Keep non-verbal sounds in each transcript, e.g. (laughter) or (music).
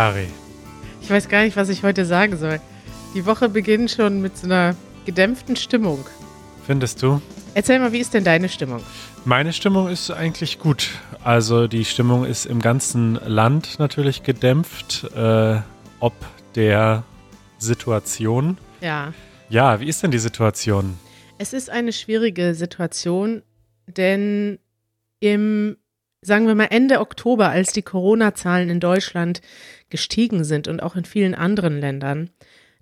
Kari. Ich weiß gar nicht, was ich heute sagen soll. Die Woche beginnt schon mit so einer gedämpften Stimmung. Findest du? Erzähl mal, wie ist denn deine Stimmung? Meine Stimmung ist eigentlich gut. Also die Stimmung ist im ganzen Land natürlich gedämpft, äh, ob der Situation. Ja. Ja, wie ist denn die Situation? Es ist eine schwierige Situation, denn im, sagen wir mal, Ende Oktober, als die Corona-Zahlen in Deutschland gestiegen sind und auch in vielen anderen Ländern,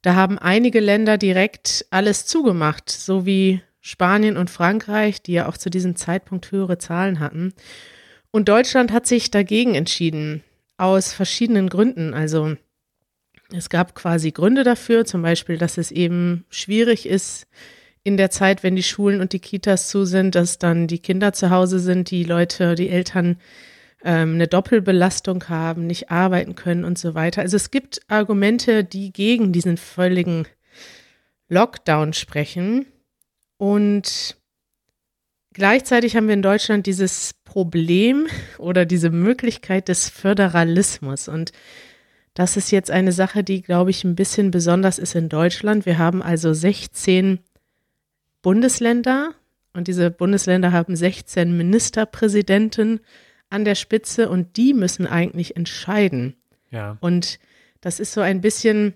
da haben einige Länder direkt alles zugemacht, so wie Spanien und Frankreich, die ja auch zu diesem Zeitpunkt höhere Zahlen hatten. Und Deutschland hat sich dagegen entschieden, aus verschiedenen Gründen. Also es gab quasi Gründe dafür, zum Beispiel, dass es eben schwierig ist, in der Zeit, wenn die Schulen und die Kitas zu sind, dass dann die Kinder zu Hause sind, die Leute, die Eltern ähm, eine Doppelbelastung haben, nicht arbeiten können und so weiter. Also es gibt Argumente, die gegen diesen völligen Lockdown sprechen. Und gleichzeitig haben wir in Deutschland dieses Problem oder diese Möglichkeit des Föderalismus. Und das ist jetzt eine Sache, die, glaube ich, ein bisschen besonders ist in Deutschland. Wir haben also 16 Bundesländer und diese Bundesländer haben 16 Ministerpräsidenten an der Spitze und die müssen eigentlich entscheiden. Ja. Und das ist so ein bisschen,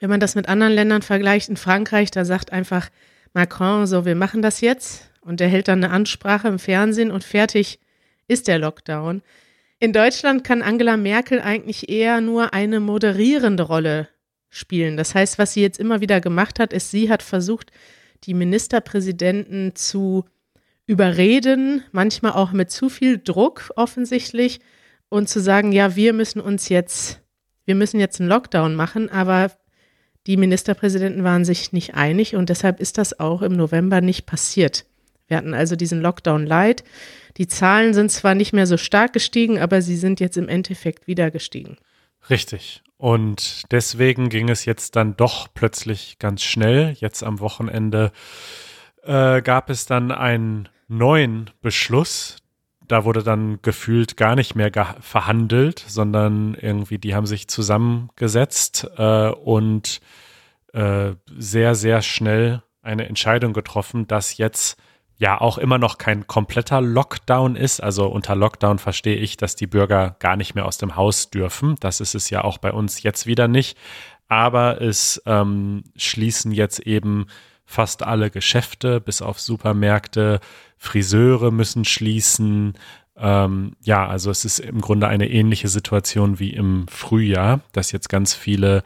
wenn man das mit anderen Ländern vergleicht, in Frankreich, da sagt einfach Macron so, wir machen das jetzt und der hält dann eine Ansprache im Fernsehen und fertig ist der Lockdown. In Deutschland kann Angela Merkel eigentlich eher nur eine moderierende Rolle spielen. Das heißt, was sie jetzt immer wieder gemacht hat, ist, sie hat versucht, die Ministerpräsidenten zu überreden, manchmal auch mit zu viel Druck offensichtlich und zu sagen, ja, wir müssen uns jetzt, wir müssen jetzt einen Lockdown machen, aber die Ministerpräsidenten waren sich nicht einig und deshalb ist das auch im November nicht passiert. Wir hatten also diesen Lockdown Light. Die Zahlen sind zwar nicht mehr so stark gestiegen, aber sie sind jetzt im Endeffekt wieder gestiegen. Richtig. Und deswegen ging es jetzt dann doch plötzlich ganz schnell. Jetzt am Wochenende äh, gab es dann einen neuen Beschluss. Da wurde dann gefühlt gar nicht mehr verhandelt, sondern irgendwie die haben sich zusammengesetzt äh, und äh, sehr, sehr schnell eine Entscheidung getroffen, dass jetzt ja auch immer noch kein kompletter Lockdown ist. Also unter Lockdown verstehe ich, dass die Bürger gar nicht mehr aus dem Haus dürfen. Das ist es ja auch bei uns jetzt wieder nicht. Aber es ähm, schließen jetzt eben fast alle Geschäfte, bis auf Supermärkte. Friseure müssen schließen. Ähm, ja, also es ist im Grunde eine ähnliche Situation wie im Frühjahr, dass jetzt ganz viele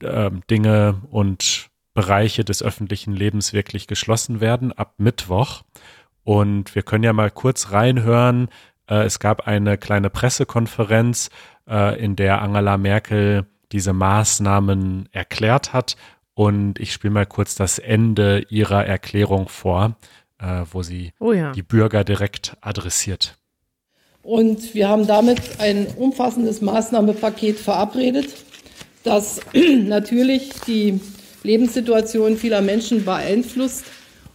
äh, Dinge und Bereiche des öffentlichen Lebens wirklich geschlossen werden ab Mittwoch. Und wir können ja mal kurz reinhören. Äh, es gab eine kleine Pressekonferenz, äh, in der Angela Merkel diese Maßnahmen erklärt hat. Und ich spiele mal kurz das Ende ihrer Erklärung vor, äh, wo sie oh ja. die Bürger direkt adressiert. Und wir haben damit ein umfassendes Maßnahmenpaket verabredet, das (clears throat) natürlich die Lebenssituation vieler Menschen beeinflusst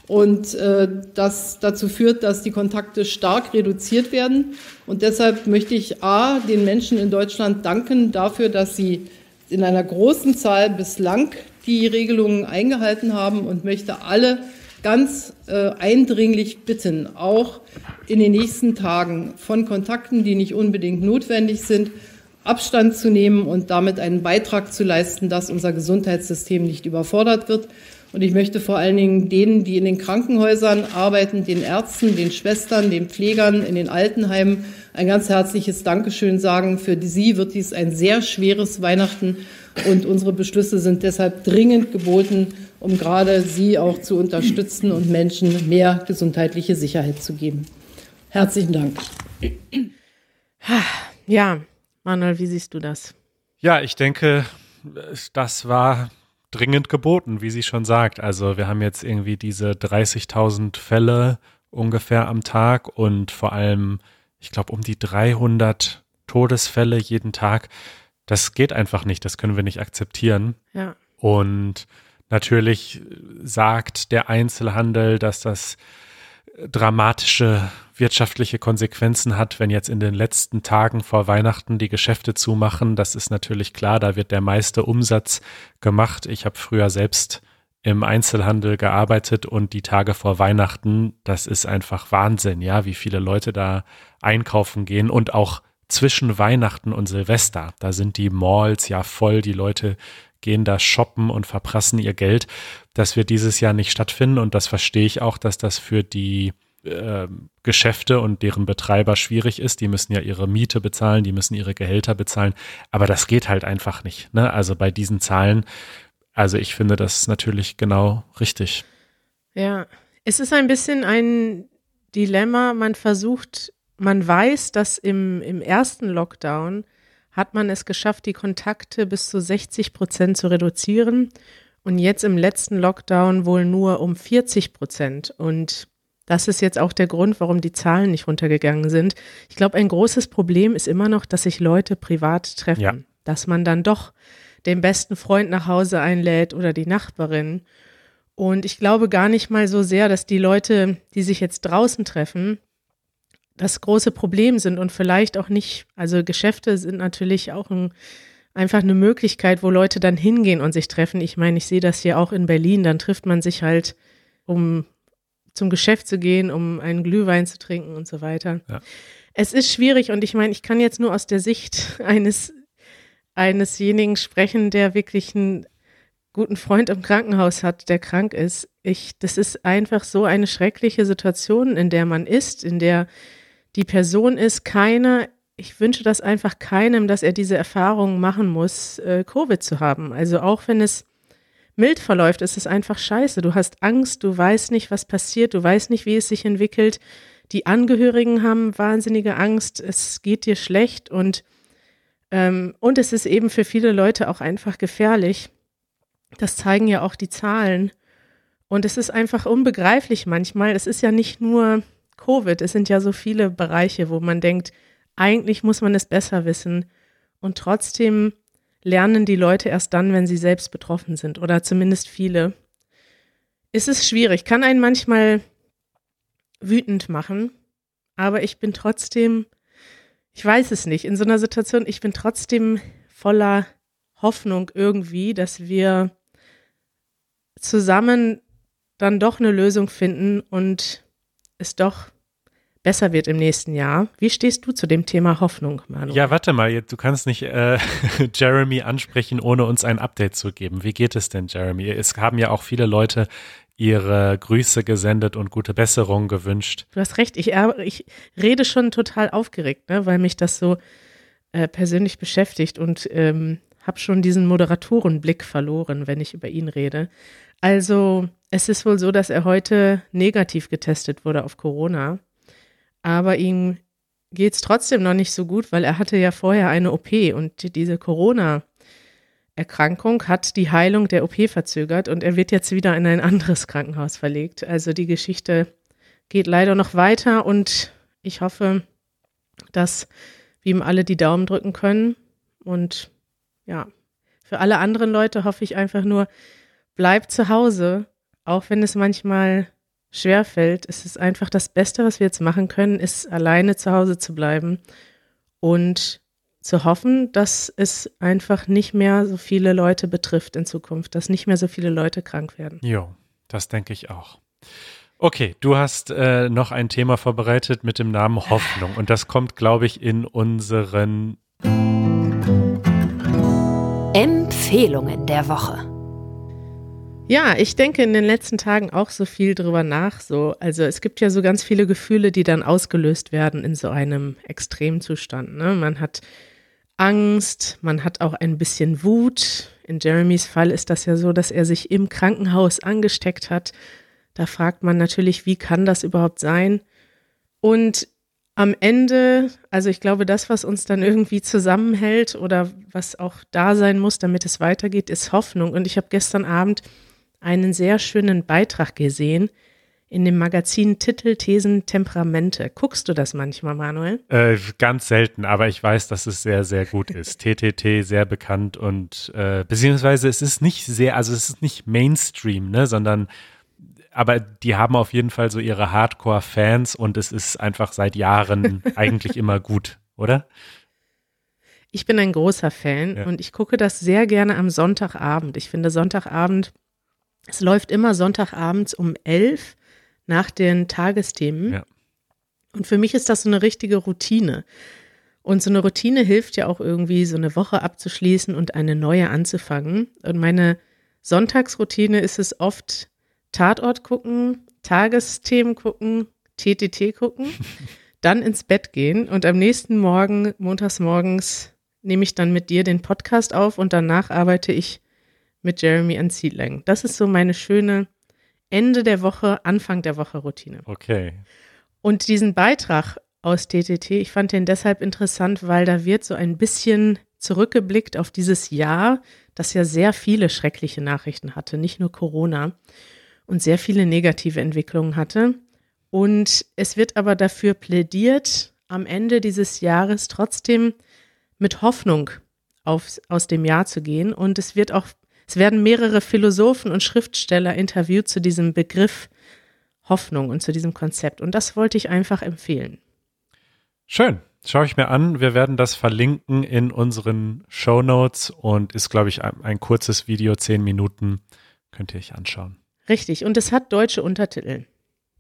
und äh, das dazu führt, dass die Kontakte stark reduziert werden. Und deshalb möchte ich A, den Menschen in Deutschland danken dafür, dass sie in einer großen Zahl bislang die Regelungen eingehalten haben und möchte alle ganz äh, eindringlich bitten, auch in den nächsten Tagen von Kontakten, die nicht unbedingt notwendig sind, Abstand zu nehmen und damit einen Beitrag zu leisten, dass unser Gesundheitssystem nicht überfordert wird. Und ich möchte vor allen Dingen denen, die in den Krankenhäusern arbeiten, den Ärzten, den Schwestern, den Pflegern in den Altenheimen ein ganz herzliches Dankeschön sagen. Für sie wird dies ein sehr schweres Weihnachten und unsere Beschlüsse sind deshalb dringend geboten, um gerade sie auch zu unterstützen und Menschen mehr gesundheitliche Sicherheit zu geben. Herzlichen Dank. Ja, Manuel, wie siehst du das? Ja, ich denke, das war dringend geboten, wie sie schon sagt. Also wir haben jetzt irgendwie diese 30.000 Fälle ungefähr am Tag und vor allem, ich glaube, um die 300 Todesfälle jeden Tag. Das geht einfach nicht, das können wir nicht akzeptieren. Ja. Und natürlich sagt der Einzelhandel, dass das dramatische wirtschaftliche Konsequenzen hat, wenn jetzt in den letzten Tagen vor Weihnachten die Geschäfte zumachen. Das ist natürlich klar, da wird der meiste Umsatz gemacht. Ich habe früher selbst im Einzelhandel gearbeitet und die Tage vor Weihnachten, das ist einfach Wahnsinn, ja, wie viele Leute da einkaufen gehen und auch zwischen Weihnachten und Silvester. Da sind die Malls ja voll, die Leute gehen da shoppen und verprassen ihr Geld. Das wird dieses Jahr nicht stattfinden und das verstehe ich auch, dass das für die äh, Geschäfte und deren Betreiber schwierig ist. Die müssen ja ihre Miete bezahlen, die müssen ihre Gehälter bezahlen, aber das geht halt einfach nicht. Ne? Also bei diesen Zahlen, also ich finde das natürlich genau richtig. Ja, es ist ein bisschen ein Dilemma. Man versucht, man weiß, dass im, im ersten Lockdown hat man es geschafft, die Kontakte bis zu 60 Prozent zu reduzieren und jetzt im letzten Lockdown wohl nur um 40 Prozent. Und das ist jetzt auch der Grund, warum die Zahlen nicht runtergegangen sind. Ich glaube, ein großes Problem ist immer noch, dass sich Leute privat treffen, ja. dass man dann doch den besten Freund nach Hause einlädt oder die Nachbarin. Und ich glaube gar nicht mal so sehr, dass die Leute, die sich jetzt draußen treffen, das große Problem sind und vielleicht auch nicht, also Geschäfte sind natürlich auch ein, einfach eine Möglichkeit, wo Leute dann hingehen und sich treffen. Ich meine, ich sehe das hier auch in Berlin, dann trifft man sich halt, um zum Geschäft zu gehen, um einen Glühwein zu trinken und so weiter. Ja. Es ist schwierig und ich meine, ich kann jetzt nur aus der Sicht (laughs) eines einesjenigen sprechen, der wirklich einen guten Freund im Krankenhaus hat, der krank ist. Ich, das ist einfach so eine schreckliche Situation, in der man ist, in der die Person ist keine, ich wünsche das einfach keinem, dass er diese Erfahrung machen muss, äh, Covid zu haben. Also auch wenn es mild verläuft, ist es einfach scheiße. Du hast Angst, du weißt nicht, was passiert, du weißt nicht, wie es sich entwickelt. Die Angehörigen haben wahnsinnige Angst, es geht dir schlecht und ähm, und es ist eben für viele Leute auch einfach gefährlich. Das zeigen ja auch die Zahlen. Und es ist einfach unbegreiflich manchmal. Es ist ja nicht nur Covid, es sind ja so viele Bereiche, wo man denkt, eigentlich muss man es besser wissen. Und trotzdem lernen die Leute erst dann, wenn sie selbst betroffen sind oder zumindest viele. Es ist schwierig, kann einen manchmal wütend machen, aber ich bin trotzdem ich weiß es nicht, in so einer Situation, ich bin trotzdem voller Hoffnung irgendwie, dass wir zusammen dann doch eine Lösung finden und es doch besser wird im nächsten Jahr. Wie stehst du zu dem Thema Hoffnung, Manu? Ja, warte mal, du kannst nicht äh, (laughs) Jeremy ansprechen, ohne uns ein Update zu geben. Wie geht es denn, Jeremy? Es haben ja auch viele Leute ihre Grüße gesendet und gute Besserung gewünscht. Du hast recht, ich, ich rede schon total aufgeregt, ne, weil mich das so äh, persönlich beschäftigt und ähm, habe schon diesen Moderatorenblick verloren, wenn ich über ihn rede. Also es ist wohl so, dass er heute negativ getestet wurde auf Corona, aber ihm geht es trotzdem noch nicht so gut, weil er hatte ja vorher eine OP und diese Corona- Erkrankung hat die Heilung der OP verzögert und er wird jetzt wieder in ein anderes Krankenhaus verlegt. Also die Geschichte geht leider noch weiter und ich hoffe, dass wir ihm alle die Daumen drücken können. Und ja, für alle anderen Leute hoffe ich einfach nur, bleibt zu Hause, auch wenn es manchmal schwer fällt. Es ist einfach das Beste, was wir jetzt machen können, ist alleine zu Hause zu bleiben und zu hoffen, dass es einfach nicht mehr so viele Leute betrifft in Zukunft, dass nicht mehr so viele Leute krank werden. Jo, das denke ich auch. Okay, du hast äh, noch ein Thema vorbereitet mit dem Namen Hoffnung und das kommt, glaube ich, in unseren Empfehlungen der Woche. Ja, ich denke in den letzten Tagen auch so viel drüber nach. So, also es gibt ja so ganz viele Gefühle, die dann ausgelöst werden in so einem Extremzustand. Ne? Man hat Angst, man hat auch ein bisschen Wut. In Jeremys Fall ist das ja so, dass er sich im Krankenhaus angesteckt hat. Da fragt man natürlich, wie kann das überhaupt sein? Und am Ende, also ich glaube, das, was uns dann irgendwie zusammenhält oder was auch da sein muss, damit es weitergeht, ist Hoffnung. Und ich habe gestern Abend einen sehr schönen Beitrag gesehen in dem Magazin Titel, Thesen, Temperamente. Guckst du das manchmal, Manuel? Äh, ganz selten, aber ich weiß, dass es sehr, sehr gut (laughs) ist. TTT, sehr bekannt und äh, beziehungsweise es ist nicht sehr, also es ist nicht Mainstream, ne, sondern aber die haben auf jeden Fall so ihre Hardcore-Fans und es ist einfach seit Jahren (laughs) eigentlich immer gut, oder? Ich bin ein großer Fan Ja. und ich gucke das sehr gerne am Sonntagabend. Ich finde Sonntagabend, es läuft immer Sonntagabends um elf nach den Tagesthemen. Ja. Und für mich ist das so eine richtige Routine. Und so eine Routine hilft ja auch irgendwie, so eine Woche abzuschließen und eine neue anzufangen. Und meine Sonntagsroutine ist es oft Tatort gucken, Tagesthemen gucken, TTT gucken, (laughs) dann ins Bett gehen und am nächsten Morgen, montags morgens, nehme ich dann mit dir den Podcast auf und danach arbeite ich mit Jeremy an Seedlang. Das ist so meine schöne Ende der Woche, Anfang der Woche Routine. Okay. Und diesen Beitrag aus TTT, ich fand den deshalb interessant, weil da wird so ein bisschen zurückgeblickt auf dieses Jahr, das ja sehr viele schreckliche Nachrichten hatte, nicht nur Corona und sehr viele negative Entwicklungen hatte. Und es wird aber dafür plädiert, am Ende dieses Jahres trotzdem mit Hoffnung auf, aus dem Jahr zu gehen. Und es wird auch, es werden mehrere Philosophen und Schriftsteller interviewt zu diesem Begriff Hoffnung und zu diesem Konzept. Und das wollte ich einfach empfehlen. Schön. Schaue ich mir an. Wir werden das verlinken in unseren Show Notes und ist, glaube ich, ein, ein kurzes Video, zehn Minuten. Könnt ihr euch anschauen. Richtig. Und es hat deutsche Untertitel.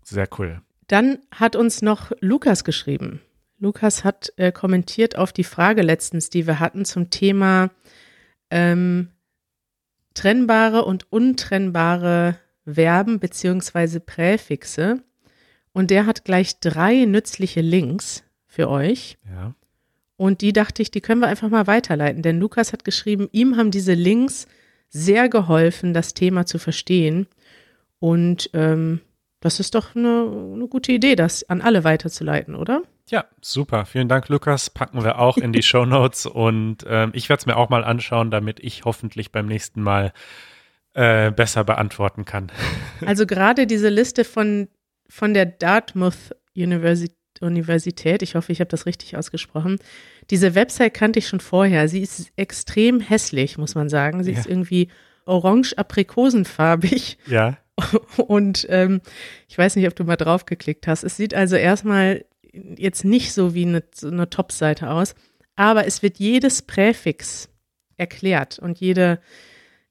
Sehr cool. Dann hat uns noch Lukas geschrieben. Lukas hat äh, kommentiert auf die Frage letztens, die wir hatten zum Thema ähm, trennbare und untrennbare Verben beziehungsweise Präfixe. Und der hat gleich drei nützliche Links für euch. Ja. Und die dachte ich, die können wir einfach mal weiterleiten. Denn Lukas hat geschrieben, ihm haben diese Links sehr geholfen, das Thema zu verstehen. Und ähm, das ist doch eine, eine gute Idee, das an alle weiterzuleiten, oder? Ja, super. Vielen Dank, Lukas. Packen wir auch in die (laughs) Show Notes und ähm, ich werde es mir auch mal anschauen, damit ich hoffentlich beim nächsten Mal äh, besser beantworten kann. (laughs) Also gerade diese Liste von, von der Dartmouth Universi Universität, ich hoffe, ich habe das richtig ausgesprochen. Diese Website kannte ich schon vorher. Sie ist extrem hässlich, muss man sagen. Sie Ja. ist irgendwie orange-aprikosenfarbig. Ja. (laughs) Und ähm, ich weiß nicht, ob du mal draufgeklickt hast. Es sieht also erstmal jetzt nicht so wie eine, eine Top-Seite aus, aber es wird jedes Präfix erklärt und jede,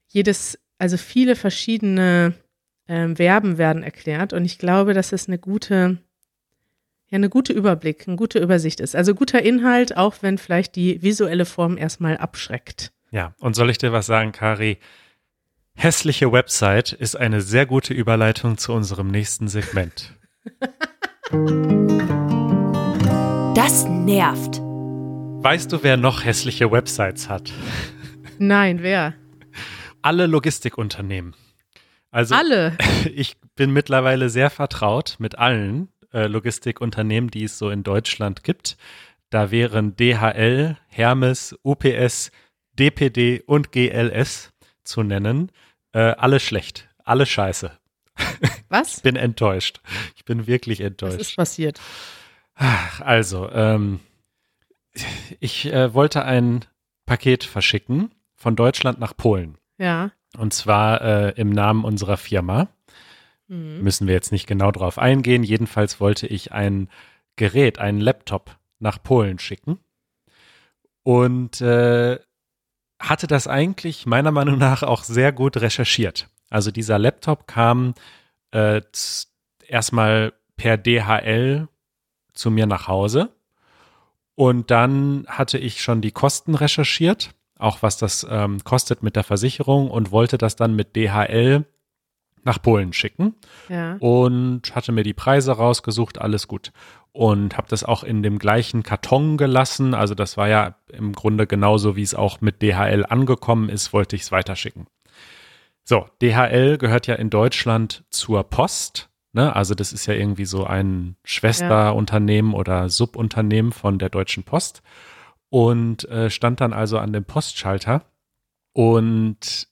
jedes, also viele verschiedene ähm, Verben werden erklärt und ich glaube, dass es eine gute, ja, eine gute Überblick, eine gute Übersicht ist. Also guter Inhalt, auch wenn vielleicht die visuelle Form erstmal abschreckt. Ja, und soll ich dir was sagen, Kari? Hässliche Website ist eine sehr gute Überleitung zu unserem nächsten Segment. (laughs) Das nervt. Weißt du, wer noch hässliche Websites hat? Nein, wer? Alle Logistikunternehmen. Also Alle. (laughs) ich bin mittlerweile sehr vertraut mit allen äh, Logistikunternehmen, die es so in Deutschland gibt. Da wären DHL, Hermes, UPS, DPD und GLS zu nennen. Äh, alle schlecht, alle scheiße. (laughs) Was? Bin enttäuscht. Ich bin wirklich Was enttäuscht. ist passiert? Ach, Also, ähm, ich äh, wollte ein Paket verschicken von Deutschland nach Polen. Ja. Und zwar äh, im Namen unserer Firma. Mhm. Müssen wir jetzt nicht genau drauf eingehen. Jedenfalls wollte ich ein Gerät, einen Laptop nach Polen schicken. Und äh, hatte das eigentlich meiner Meinung nach auch sehr gut recherchiert. Also dieser Laptop kam äh, erstmal per DHL zu mir nach Hause. Und dann hatte ich schon die Kosten recherchiert, auch was das ähm, kostet mit der Versicherung und wollte das dann mit DHL nach Polen schicken Ja. und hatte mir die Preise rausgesucht, alles gut. Und habe das auch in dem gleichen Karton gelassen. Also das war ja im Grunde genauso, wie es auch mit DHL angekommen ist, wollte ich es weiterschicken. So, DHL gehört ja in Deutschland zur Post. Ne? Also das ist ja irgendwie so ein Schwesterunternehmen oder Subunternehmen von der Deutschen Post. Und äh, stand dann also an dem Postschalter und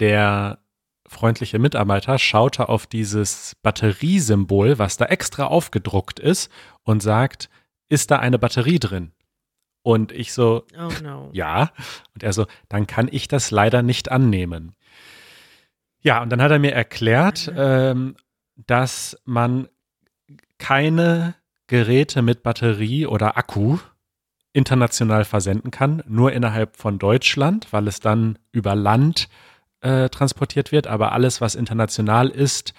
der freundliche Mitarbeiter schaute auf dieses Batteriesymbol, was da extra aufgedruckt ist und sagt, ist da eine Batterie drin? Und ich so, Oh no. (laughs) ja. Und er so, dann kann ich das leider nicht annehmen. Ja, und dann hat er mir erklärt, ähm, dass man keine Geräte mit Batterie oder Akku international versenden kann, nur innerhalb von Deutschland, weil es dann über Land äh, transportiert wird. Aber alles, was international ist,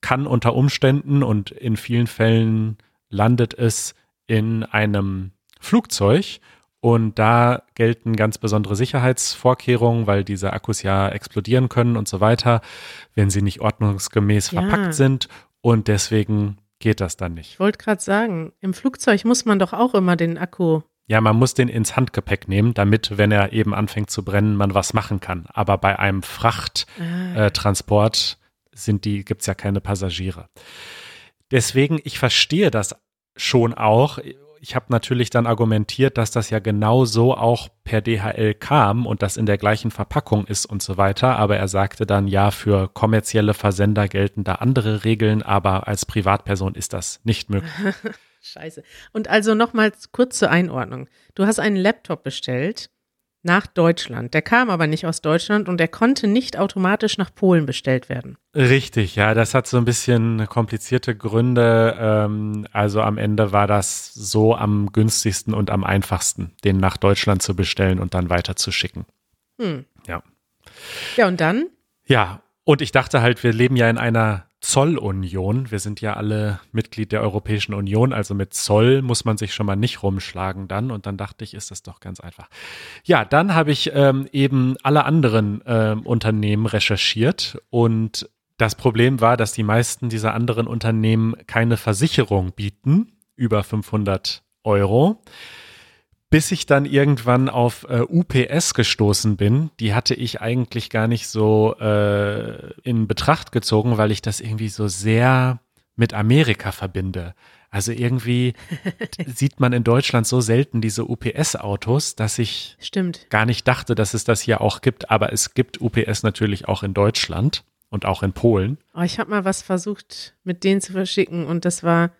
kann unter Umständen und in vielen Fällen landet es in einem Flugzeug. Und da gelten ganz besondere Sicherheitsvorkehrungen, weil diese Akkus ja explodieren können und so weiter, wenn sie nicht ordnungsgemäß Ja. verpackt sind. Und deswegen geht das dann nicht. Ich wollte gerade sagen, im Flugzeug muss man doch auch immer den Akku. Ja, man muss den ins Handgepäck nehmen, damit, wenn er eben anfängt zu brennen, man was machen kann. Aber bei einem Frachttransport Ah, äh, Transport sind die, gibt's ja keine Passagiere. Deswegen, ich verstehe das schon auch. Ich habe natürlich dann argumentiert, dass das ja genau so auch per DHL kam und das in der gleichen Verpackung ist und so weiter. Aber er sagte dann, ja, für kommerzielle Versender gelten da andere Regeln, aber als Privatperson ist das nicht möglich. (laughs) scheiße. Und also nochmal kurz zur Einordnung. Du hast einen Laptop bestellt nach Deutschland. Der kam aber nicht aus Deutschland und der konnte nicht automatisch nach Polen bestellt werden. Richtig, ja, das hat so ein bisschen komplizierte Gründe. Ähm, also am Ende war das so am günstigsten und am einfachsten, den nach Deutschland zu bestellen und dann weiterzuschicken. Hm. Ja. Ja, und dann? Ja, und ich dachte halt, wir leben ja in einer Zollunion. Wir sind ja alle Mitglied der Europäischen Union, also mit Zoll muss man sich schon mal nicht rumschlagen dann. Und dann dachte ich, ist das doch ganz einfach. Ja, dann habe ich ähm, eben alle anderen ähm, Unternehmen recherchiert und das Problem war, dass die meisten dieser anderen Unternehmen keine Versicherung bieten, über 500 Euro bis ich dann irgendwann auf äh, UPS gestoßen bin. Die hatte ich eigentlich gar nicht so äh, in Betracht gezogen, weil ich das irgendwie so sehr mit Amerika verbinde. Also irgendwie (laughs) sieht man in Deutschland so selten diese UPS-Autos, dass ich Stimmt. gar nicht dachte, dass es das hier auch gibt. Aber es gibt UPS natürlich auch in Deutschland und auch in Polen. Oh, ich habe mal was versucht, mit denen zu verschicken und das war,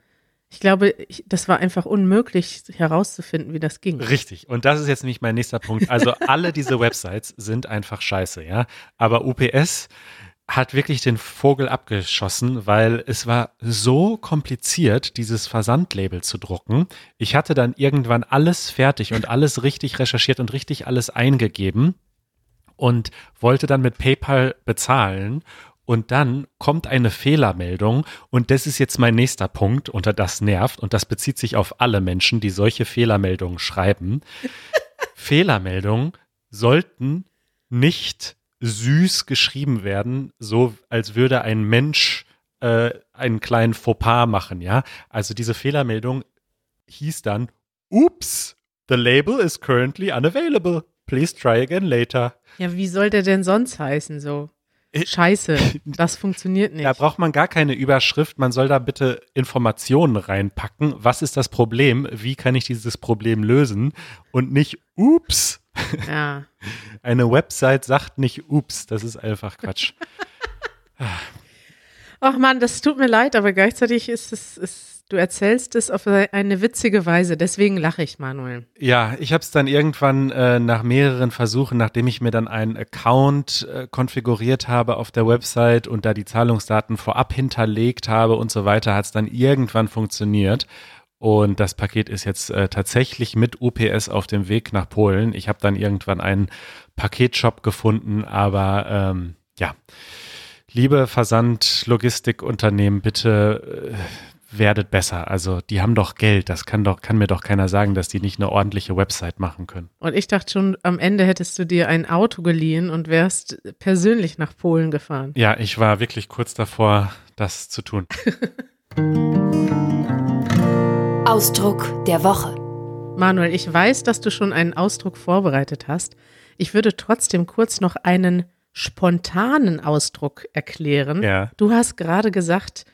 ich glaube, ich, das war einfach unmöglich herauszufinden, wie das ging. Richtig. Und das ist jetzt nämlich mein nächster Punkt. Also (laughs) alle diese Websites sind einfach scheiße, ja. Aber UPS hat wirklich den Vogel abgeschossen, weil es war so kompliziert, dieses Versandlabel zu drucken. Ich hatte dann irgendwann alles fertig und alles richtig recherchiert und richtig alles eingegeben und wollte dann mit PayPal bezahlen. Und dann kommt eine Fehlermeldung und das ist jetzt mein nächster Punkt unter das nervt und das bezieht sich auf alle Menschen, die solche Fehlermeldungen schreiben. (laughs) Fehlermeldungen sollten nicht süß geschrieben werden, so als würde ein Mensch äh, einen kleinen Fauxpas machen, ja. Also diese Fehlermeldung hieß dann, Oops, the label is currently unavailable. Please try again later. Ja, wie soll der denn sonst heißen so? Äh, Scheiße, (laughs) das funktioniert nicht. Da braucht man gar keine Überschrift. Man soll da bitte Informationen reinpacken. Was ist das Problem? Wie kann ich dieses Problem lösen? Und nicht, ups. (laughs) Ja. Eine Website sagt nicht, ups. Das ist einfach Quatsch. (laughs) Ach man, das tut mir leid, aber gleichzeitig ist es, ist, du erzählst es auf eine witzige Weise. Deswegen lache ich, Manuel. Ja, ich habe es dann irgendwann äh, nach mehreren Versuchen, nachdem ich mir dann einen Account äh, konfiguriert habe auf der Website und da die Zahlungsdaten vorab hinterlegt habe und so weiter, hat es dann irgendwann funktioniert. Und das Paket ist jetzt äh, tatsächlich mit UPS auf dem Weg nach Polen. Ich habe dann irgendwann einen Paketshop gefunden, aber ähm, ja, liebe Versand-Logistikunternehmen, bitte äh, werdet besser. Also die haben doch Geld. Das kann doch, kann mir doch keiner sagen, dass die nicht eine ordentliche Website machen können. Und ich dachte schon, am Ende hättest du dir ein Auto geliehen und wärst persönlich nach Polen gefahren. Ja, ich war wirklich kurz davor, das zu tun. (laughs) Ausdruck der Woche. Manuel, ich weiß, dass du schon einen Ausdruck vorbereitet hast. Ich würde trotzdem kurz noch einen spontanen Ausdruck erklären. Ja. Du hast gerade gesagt,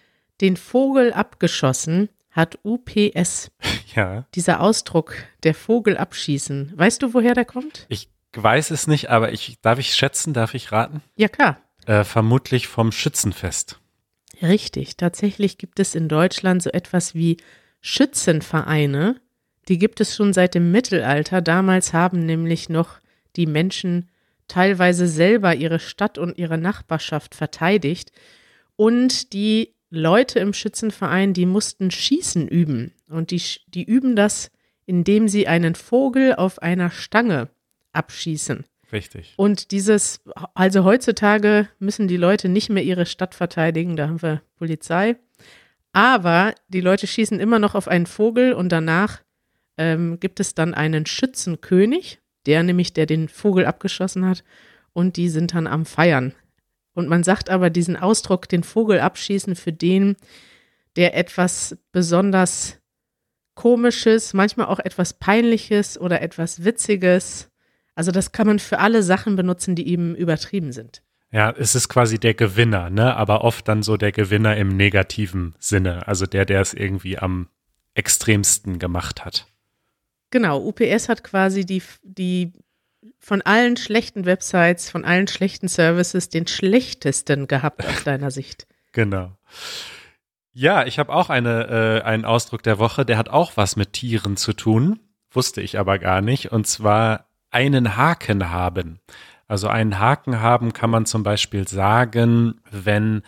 den Vogel abgeschossen hat UPS. (laughs) Ja. Dieser Ausdruck, der Vogel abschießen. Weißt du, woher der kommt? Ich weiß es nicht, aber ich, darf ich schätzen, darf ich raten? Ja, klar. Äh, vermutlich vom Schützenfest. Richtig. Tatsächlich gibt es in Deutschland so etwas wie Schützenvereine. Die gibt es schon seit dem Mittelalter. Damals haben nämlich noch die Menschen teilweise selber ihre Stadt und ihre Nachbarschaft verteidigt. Und die Leute im Schützenverein, die mussten Schießen üben. Und die, die üben das, indem sie einen Vogel auf einer Stange abschießen. Richtig. Und dieses, also heutzutage müssen die Leute nicht mehr ihre Stadt verteidigen, da haben wir Polizei. Aber die Leute schießen immer noch auf einen Vogel und danach ähm, gibt es dann einen Schützenkönig, der nämlich, der den Vogel abgeschossen hat, und die sind dann am Feiern. Und man sagt aber diesen Ausdruck, den Vogel abschießen, für den, der etwas besonders Komisches, manchmal auch etwas Peinliches oder etwas Witziges. Also das kann man für alle Sachen benutzen, die eben übertrieben sind. Ja, es ist quasi der Gewinner, ne? Aber oft dann so der Gewinner im negativen Sinne. Also der, der es irgendwie am extremsten gemacht hat. Genau, UPS hat quasi die, die von allen schlechten Websites, von allen schlechten Services den schlechtesten gehabt aus (laughs) deiner Sicht. Genau. Ja, ich habe auch eine, äh, einen Ausdruck der Woche, der hat auch was mit Tieren zu tun, wusste ich aber gar nicht, und zwar einen Haken haben. Also einen Haken haben kann man zum Beispiel sagen, wenn,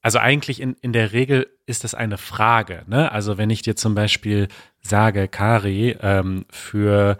also eigentlich in, in der Regel ist das eine Frage. Ne? Also wenn ich dir zum Beispiel sage, Kari, ähm, für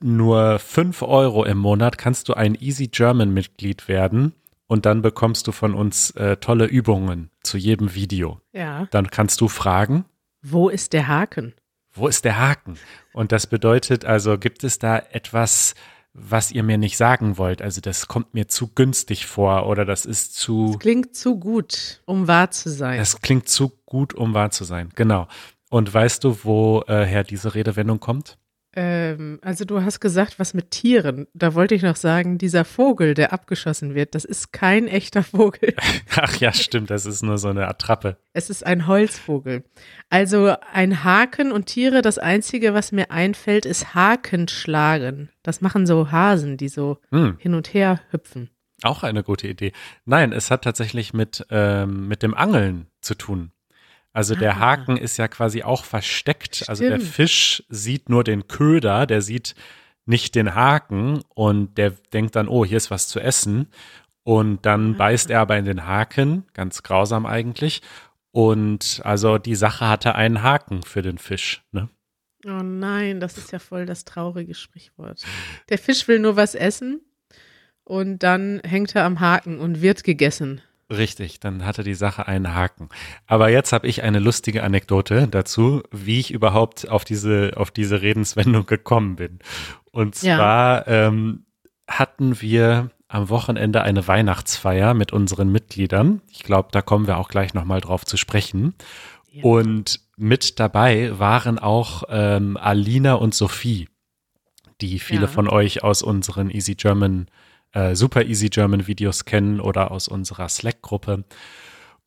nur fünf Euro im Monat kannst du ein Easy German Mitglied werden und dann bekommst du von uns äh, tolle Übungen zu jedem Video. Ja. Dann kannst du fragen. Wo ist der Haken? Wo ist der Haken? Und das bedeutet also, gibt es da etwas, was ihr mir nicht sagen wollt? Also das kommt mir zu günstig vor oder das ist zu. Das klingt zu gut, um wahr zu sein. Das klingt zu gut, um wahr zu sein. Genau. Und weißt du, woher diese Redewendung kommt? Ähm, also du hast gesagt, was mit Tieren. Da wollte ich noch sagen, dieser Vogel, der abgeschossen wird, das ist kein echter (laughs) Vogel. Ach ja, stimmt, das ist nur so eine Attrappe. Es ist ein Holzvogel. Also ein Haken und Tiere, das Einzige, was mir einfällt, ist Hakenschlagen. Das machen so Hasen, die so hm. hin und her hüpfen. Auch eine gute Idee. Nein, es hat tatsächlich mit, ähm, mit dem Angeln zu tun. Also der ah. Haken ist ja quasi auch versteckt. Stimmt. Also der Fisch sieht nur den Köder, der sieht nicht den Haken und der denkt dann, oh, hier ist was zu essen. Und dann ah. beißt er aber in den Haken, ganz grausam eigentlich. Und also die Sache hatte einen Haken für den Fisch. Ne? Oh nein, das ist ja voll das traurige Sprichwort. Der Fisch will nur was essen und dann hängt er am Haken und wird gegessen. Richtig, dann hatte die Sache einen Haken. Aber jetzt habe ich eine lustige Anekdote dazu, wie ich überhaupt auf diese, auf diese Redenswendung gekommen bin. Und zwar ja. ähm, hatten wir am Wochenende eine Weihnachtsfeier mit unseren Mitgliedern. Ich glaube, da kommen wir auch gleich nochmal drauf zu sprechen. Ja. Und mit dabei waren auch ähm, Alina und Sophie, die viele ja. von euch aus unseren Easy German äh, Super Easy German Videos kennen oder aus unserer Slack-Gruppe.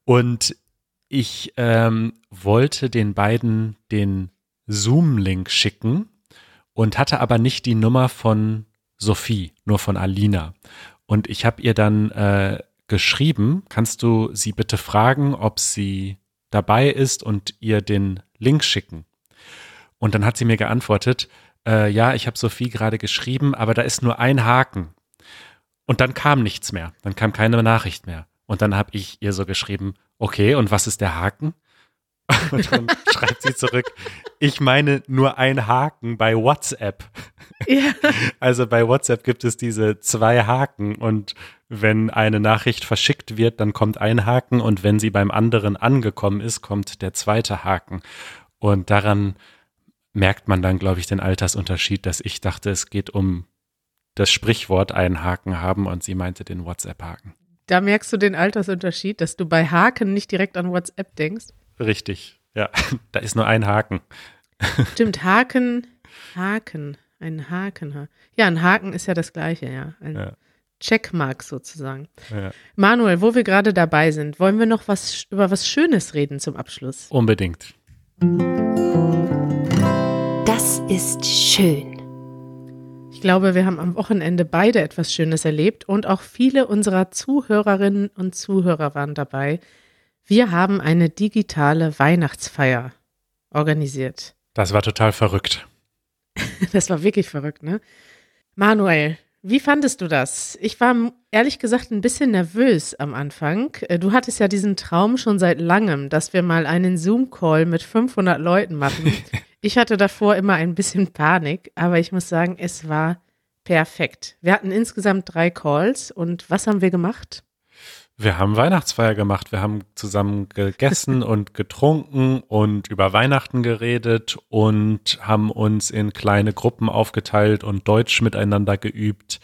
Und ich ähm, wollte den beiden den Zoom-Link schicken und hatte aber nicht die Nummer von Sophie, nur von Alina. Und ich habe ihr dann äh, geschrieben, kannst du sie bitte fragen, ob sie dabei ist und ihr den Link schicken. Und dann hat sie mir geantwortet, äh, ja, ich habe Sophie gerade geschrieben, aber da ist nur ein Haken. Und dann kam nichts mehr. Dann kam keine Nachricht mehr. Und dann habe ich ihr so geschrieben, okay, und was ist der Haken? (laughs) Und dann schreibt sie zurück, ich meine nur ein Haken bei WhatsApp. Ja. (laughs) Also bei WhatsApp gibt es diese zwei Haken und wenn eine Nachricht verschickt wird, dann kommt ein Haken und wenn sie beim anderen angekommen ist, kommt der zweite Haken. Und daran merkt man dann, glaube ich, den Altersunterschied, dass ich dachte, es geht um das Sprichwort einen Haken haben und sie meinte den WhatsApp-Haken. Da merkst du den Altersunterschied, dass du bei Haken nicht direkt an WhatsApp denkst. Richtig, ja. (laughs) Da ist nur ein Haken. Stimmt, Haken, Haken, ein Haken. Ja, ein Haken ist ja das gleiche, ja. Ein ja. Checkmark sozusagen. Ja. Manuel, wo wir gerade dabei sind, wollen wir noch was über was Schönes reden zum Abschluss? Unbedingt. Das ist schön. Ich glaube, wir haben am Wochenende beide etwas Schönes erlebt und auch viele unserer Zuhörerinnen und Zuhörer waren dabei. Wir haben eine digitale Weihnachtsfeier organisiert. Das war total verrückt. (laughs) das war wirklich verrückt, ne? Manuel, Wie fandest du das? Ich war ehrlich gesagt ein bisschen nervös am Anfang. Äh, du hattest ja diesen Traum schon seit langem, dass wir mal einen Zoom-Call mit 500 Leuten machen. (laughs) Ich hatte davor immer ein bisschen Panik, aber ich muss sagen, es war perfekt. Wir hatten insgesamt drei Calls und was haben wir gemacht? Wir haben Weihnachtsfeier gemacht. Wir haben zusammen gegessen (laughs) und getrunken und über Weihnachten geredet und haben uns in kleine Gruppen aufgeteilt und Deutsch miteinander geübt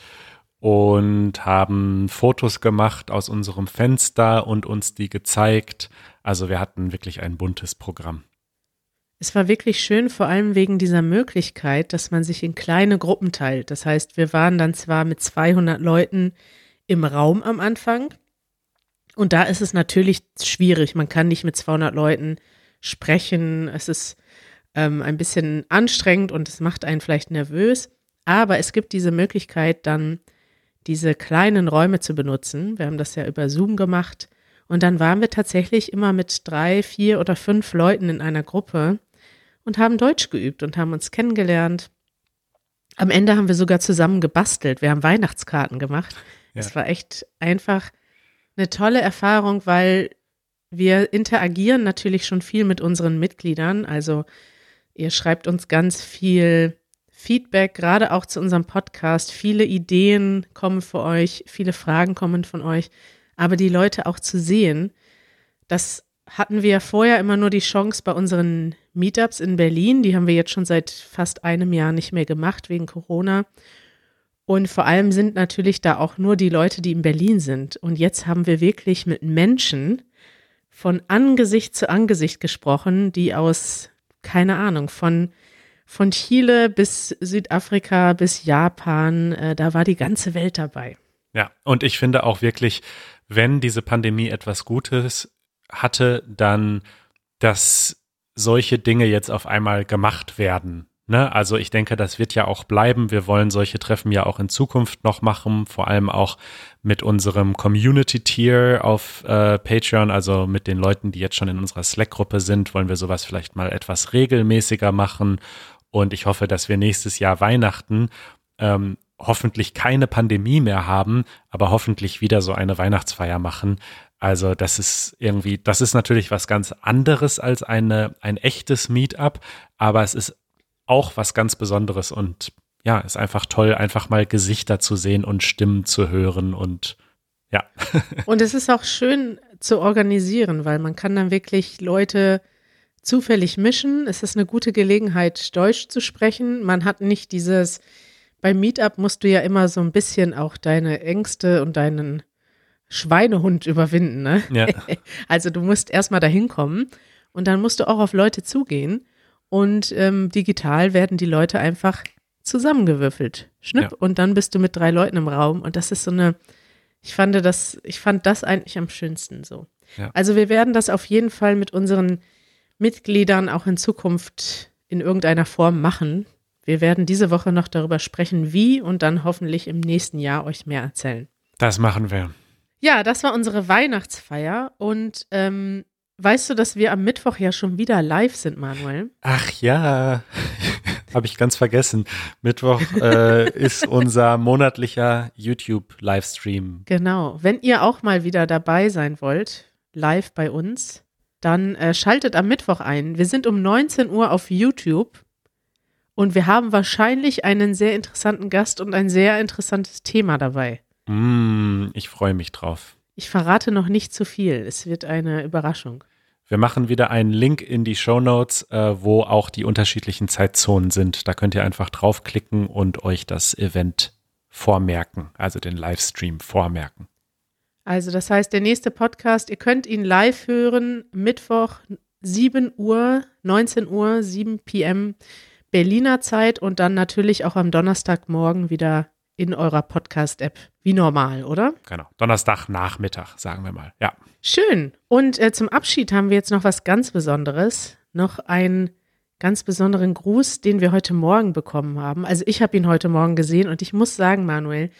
und haben Fotos gemacht aus unserem Fenster und uns die gezeigt. Also wir hatten wirklich ein buntes Programm. Es war wirklich schön, vor allem wegen dieser Möglichkeit, dass man sich in kleine Gruppen teilt. Das heißt, wir waren dann zwar mit 200 Leuten im Raum am Anfang, und da ist es natürlich schwierig. Man kann nicht mit 200 Leuten sprechen. Es ist ähm, ein bisschen anstrengend und es macht einen vielleicht nervös. Aber es gibt diese Möglichkeit, dann diese kleinen Räume zu benutzen. Wir haben das ja über Zoom gemacht. Und dann waren wir tatsächlich immer mit drei, vier oder fünf Leuten in einer Gruppe und haben Deutsch geübt und haben uns kennengelernt. Am Ende haben wir sogar zusammen gebastelt. Wir haben Weihnachtskarten gemacht. Es ja. war echt einfach eine tolle Erfahrung, weil wir interagieren natürlich schon viel mit unseren Mitgliedern. Also ihr schreibt uns ganz viel Feedback, gerade auch zu unserem Podcast. Viele Ideen kommen für euch, viele Fragen kommen von euch. Aber die Leute auch zu sehen, das hatten wir vorher immer nur die Chance bei unseren Meetups in Berlin. Die haben wir jetzt schon seit fast einem Jahr nicht mehr gemacht wegen Corona. Und vor allem sind natürlich da auch nur die Leute, die in Berlin sind. Und jetzt haben wir wirklich mit Menschen von Angesicht zu Angesicht gesprochen, die aus, keine Ahnung, von, von Chile bis Südafrika bis Japan, äh, da war die ganze Welt dabei. Ja, und ich finde auch wirklich, wenn diese Pandemie etwas Gutes hatte, dann, dass solche Dinge jetzt auf einmal gemacht werden. Ne? Also ich denke, das wird ja auch bleiben. Wir wollen solche Treffen ja auch in Zukunft noch machen, vor allem auch mit unserem Community-Tier auf äh, Patreon, also mit den Leuten, die jetzt schon in unserer Slack-Gruppe sind, wollen wir sowas vielleicht mal etwas regelmäßiger machen. Und ich hoffe, dass wir nächstes Jahr Weihnachten ähm, hoffentlich keine Pandemie mehr haben, aber hoffentlich wieder so eine Weihnachtsfeier machen. Also das ist irgendwie, das ist natürlich was ganz anderes als eine, ein echtes Meetup, aber es ist auch was ganz Besonderes und ja, ist einfach toll, einfach mal Gesichter zu sehen und Stimmen zu hören und ja. (laughs) und es ist auch schön zu organisieren, weil man kann dann wirklich Leute zufällig mischen. Es ist eine gute Gelegenheit, Deutsch zu sprechen. Man hat nicht dieses, beim Meetup musst du ja immer so ein bisschen auch deine Ängste und deinen Schweinehund überwinden. Ne? Ja. (laughs) Also du musst erstmal dahin kommen und dann musst du auch auf Leute zugehen. Und ähm, digital werden die Leute einfach zusammengewürfelt. Schnipp. Ja. Und dann bist du mit drei Leuten im Raum. Und das ist so eine, ich fand das, ich fand das eigentlich am schönsten so. Ja. Also wir werden das auf jeden Fall mit unseren Mitgliedern auch in Zukunft in irgendeiner Form machen. Wir werden diese Woche noch darüber sprechen, wie und dann hoffentlich im nächsten Jahr euch mehr erzählen. Das machen wir. Ja, das war unsere Weihnachtsfeier und ähm, Weißt du, dass wir am Mittwoch ja schon wieder live sind, Manuel? Ach ja, (laughs) habe ich ganz vergessen. Mittwoch äh, ist unser monatlicher YouTube-Livestream. Genau. Wenn ihr auch mal wieder dabei sein wollt, live bei uns, dann äh, schaltet am Mittwoch ein. Wir sind um 19 Uhr auf YouTube und wir haben wahrscheinlich einen sehr interessanten Gast und ein sehr interessantes Thema dabei. Mm, ich freue mich drauf. Ich verrate noch nicht zu viel. Es wird eine Überraschung. Wir machen wieder einen Link in die Show Notes, äh, wo auch die unterschiedlichen Zeitzonen sind. Da könnt ihr einfach draufklicken und euch das Event vormerken, also den Livestream vormerken. Also das heißt, der nächste Podcast, ihr könnt ihn live hören, Mittwoch 7 Uhr, 19 Uhr, 7 p.m. Berliner Zeit und dann natürlich auch am Donnerstagmorgen wieder in eurer Podcast-App. Wie normal, oder? Genau. Donnerstagnachmittag, sagen wir mal. Ja. Schön. Und äh, zum Abschied haben wir jetzt noch was ganz Besonderes. Noch einen ganz besonderen Gruß, den wir heute Morgen bekommen haben. Also ich habe ihn heute Morgen gesehen und ich muss sagen, Manuel,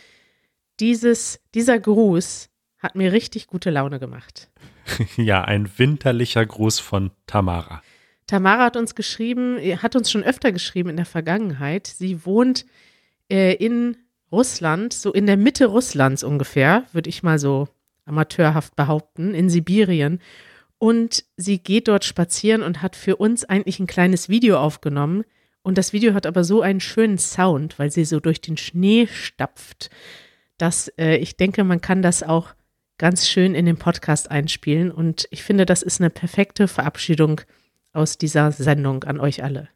dieses, dieser Gruß hat mir richtig gute Laune gemacht. (laughs) ja, ein winterlicher Gruß von Tamara. Tamara hat uns geschrieben, hat uns schon öfter geschrieben in der Vergangenheit. Sie wohnt äh, in Russland, so in der Mitte Russlands ungefähr, würde ich mal so amateurhaft behaupten, in Sibirien. Und sie geht dort spazieren und hat für uns eigentlich ein kleines Video aufgenommen. Und das Video hat aber so einen schönen Sound, weil sie so durch den Schnee stapft, dass äh, ich denke, man kann das auch ganz schön in den Podcast einspielen. Und ich finde, das ist eine perfekte Verabschiedung aus dieser Sendung an euch alle.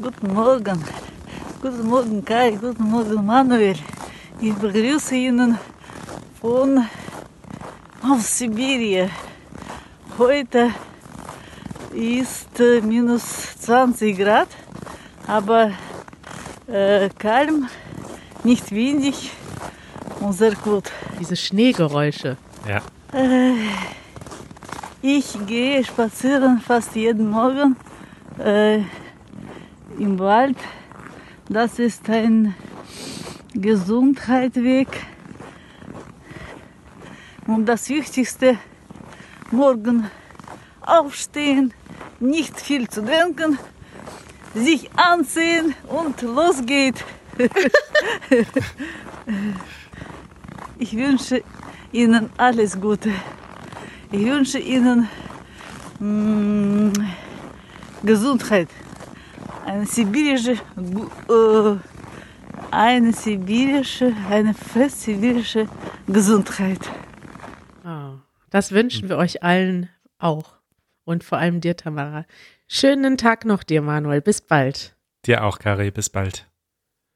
Guten Morgen. Guten Morgen, Kai. Guten Morgen, Manuel. Ich begrüße Ihnen von aus Sibirien. Heute ist äh, minus 20 Grad, aber äh, kalm, nicht windig und sehr gut. Diese Schneegeräusche. Ja. Äh, ich gehe spazieren fast jeden Morgen äh, im Wald. Das ist ein Gesundheitsweg. Und das Wichtigste, morgen aufstehen, nicht viel zu denken, sich anziehen und los geht. (laughs) ich wünsche Ihnen alles Gute. Ich wünsche Ihnen mm, Gesundheit, eine sibirische, äh, eine sibirische, eine fest sibirische Gesundheit. Oh, das wünschen wir euch allen auch. Und vor allem dir, Tamara. Schönen Tag noch dir, Manuel. Bis bald. Dir auch, Kari. Bis bald.